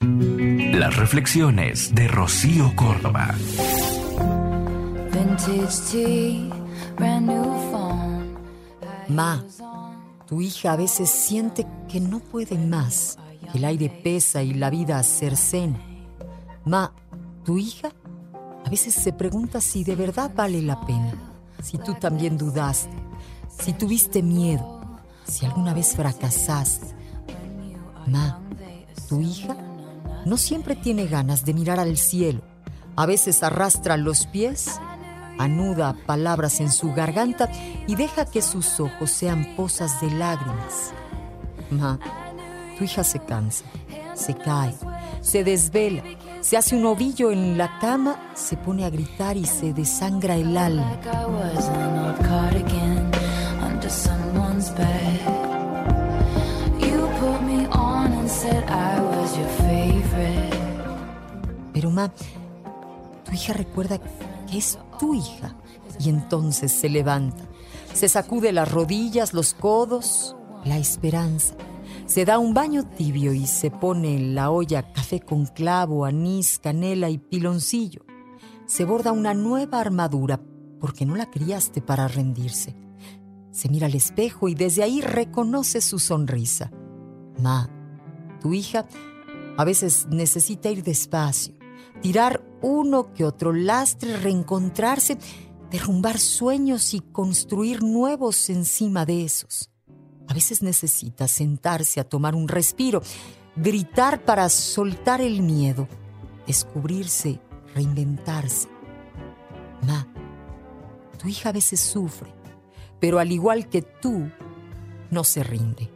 Las reflexiones de Rocío Córdoba. Ma, tu hija a veces siente que no puede más, que el aire pesa y la vida cercena. Ma, tu hija a veces se pregunta si de verdad vale la pena, si tú también dudaste, si tuviste miedo, si alguna vez fracasaste. Ma, tu hija no siempre tiene ganas de mirar al cielo. A veces arrastra los pies, anuda palabras en su garganta y deja que sus ojos sean posas de lágrimas. Ma, tu hija se cansa, se cae, se desvela, se hace un ovillo en la cama, se pone a gritar y se desangra el alma. Tu hija recuerda que es tu hija y entonces se levanta, se sacude las rodillas, los codos, la esperanza. Se da un baño tibio y se pone en la olla café con clavo, anís, canela y piloncillo. Se borda una nueva armadura porque no la criaste para rendirse. Se mira al espejo y desde ahí reconoce su sonrisa. Ma, tu hija a veces necesita ir despacio, tirar uno que otro lastre, reencontrarse, derrumbar sueños y construir nuevos encima de esos. A veces necesita sentarse a tomar un respiro, gritar para soltar el miedo, descubrirse, reinventarse. Ma, tu hija a veces sufre, pero al igual que tú, no se rinde.